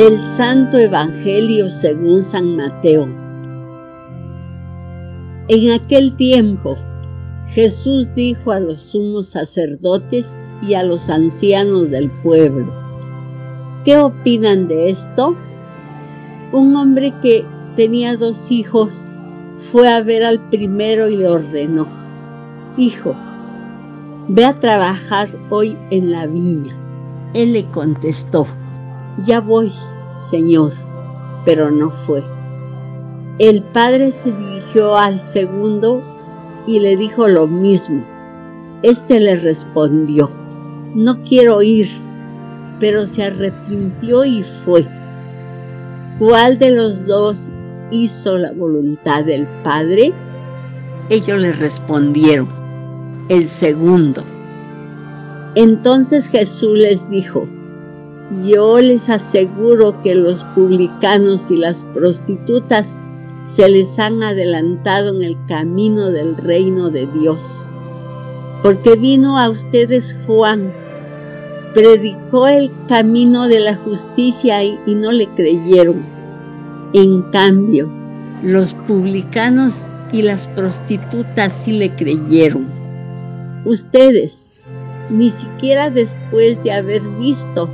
Del Santo Evangelio según San Mateo. En aquel tiempo, Jesús dijo a los sumos sacerdotes y a los ancianos del pueblo, ¿qué opinan de esto? Un hombre que tenía dos hijos fue a ver al primero y le ordenó, Hijo, ve a trabajar hoy en la viña. Él le contestó, ya voy, Señor, pero no fue. El padre se dirigió al segundo y le dijo lo mismo. Este le respondió, no quiero ir, pero se arrepintió y fue. ¿Cuál de los dos hizo la voluntad del Padre? Ellos le respondieron, el segundo. Entonces Jesús les dijo, yo les aseguro que los publicanos y las prostitutas se les han adelantado en el camino del reino de Dios. Porque vino a ustedes Juan, predicó el camino de la justicia y, y no le creyeron. En cambio, los publicanos y las prostitutas sí le creyeron. Ustedes, ni siquiera después de haber visto,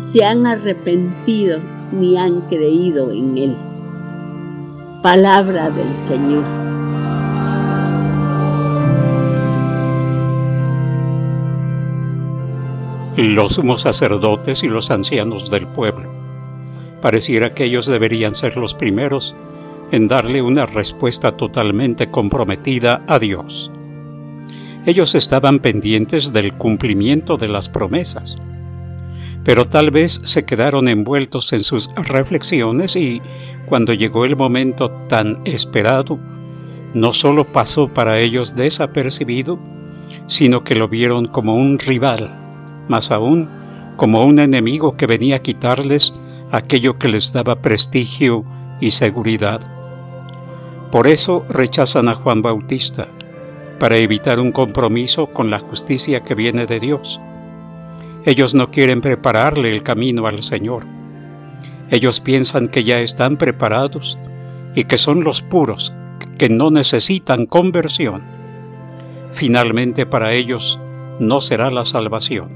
se han arrepentido ni han creído en Él. Palabra del Señor. Los sumos sacerdotes y los ancianos del pueblo. Pareciera que ellos deberían ser los primeros en darle una respuesta totalmente comprometida a Dios. Ellos estaban pendientes del cumplimiento de las promesas, pero tal vez se quedaron envueltos en sus reflexiones y, cuando llegó el momento tan esperado, no solo pasó para ellos desapercibido, sino que lo vieron como un rival, más aún como un enemigo que venía a quitarles aquello que les daba prestigio y seguridad. Por eso rechazan a Juan Bautista, para evitar un compromiso con la justicia que viene de Dios. Ellos no quieren prepararle el camino al Señor. Ellos piensan que ya están preparados y que son los puros, que no necesitan conversión. Finalmente para ellos no será la salvación,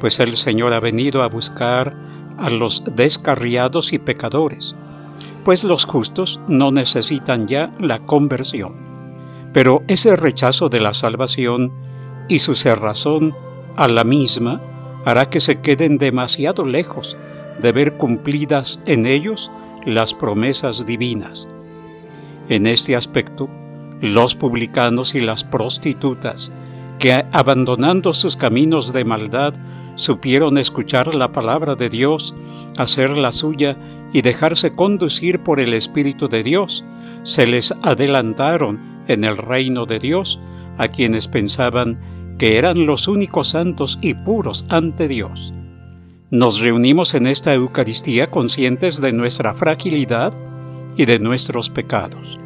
pues el Señor ha venido a buscar a los descarriados y pecadores, pues los justos no necesitan ya la conversión. Pero ese rechazo de la salvación y su cerrazón a la misma hará que se queden demasiado lejos de ver cumplidas en ellos las promesas divinas. En este aspecto, los publicanos y las prostitutas, que abandonando sus caminos de maldad, supieron escuchar la palabra de Dios, hacer la suya y dejarse conducir por el Espíritu de Dios, se les adelantaron en el reino de Dios a quienes pensaban que eran los únicos santos y puros ante Dios. Nos reunimos en esta Eucaristía conscientes de nuestra fragilidad y de nuestros pecados.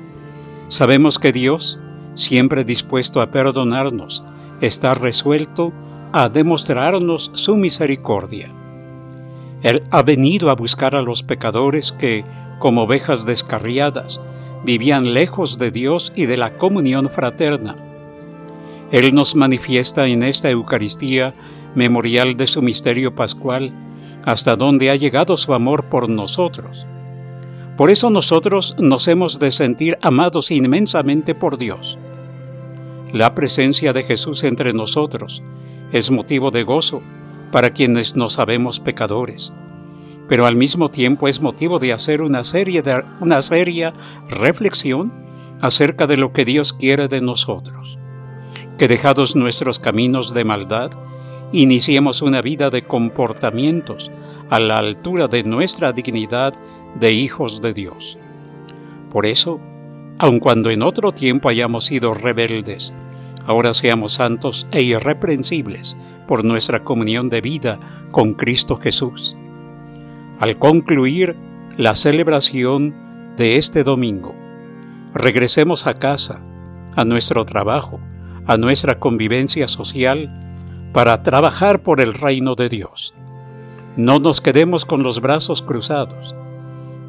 Sabemos que Dios, siempre dispuesto a perdonarnos, está resuelto a demostrarnos su misericordia. Él ha venido a buscar a los pecadores que, como ovejas descarriadas, vivían lejos de Dios y de la comunión fraterna él nos manifiesta en esta Eucaristía memorial de su misterio pascual, hasta donde ha llegado su amor por nosotros. Por eso nosotros nos hemos de sentir amados inmensamente por Dios. La presencia de Jesús entre nosotros es motivo de gozo para quienes no sabemos pecadores, pero al mismo tiempo es motivo de hacer una, serie de, una seria reflexión acerca de lo que Dios quiere de nosotros que dejados nuestros caminos de maldad, iniciemos una vida de comportamientos a la altura de nuestra dignidad de hijos de Dios. Por eso, aun cuando en otro tiempo hayamos sido rebeldes, ahora seamos santos e irreprensibles por nuestra comunión de vida con Cristo Jesús. Al concluir la celebración de este domingo, regresemos a casa, a nuestro trabajo, a nuestra convivencia social para trabajar por el reino de Dios. No nos quedemos con los brazos cruzados.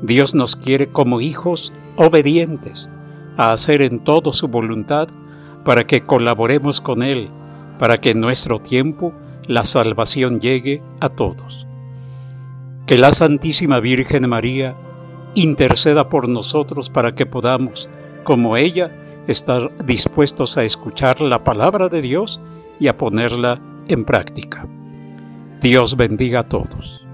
Dios nos quiere como hijos obedientes a hacer en todo su voluntad para que colaboremos con Él, para que en nuestro tiempo la salvación llegue a todos. Que la Santísima Virgen María interceda por nosotros para que podamos, como ella, estar dispuestos a escuchar la palabra de Dios y a ponerla en práctica. Dios bendiga a todos.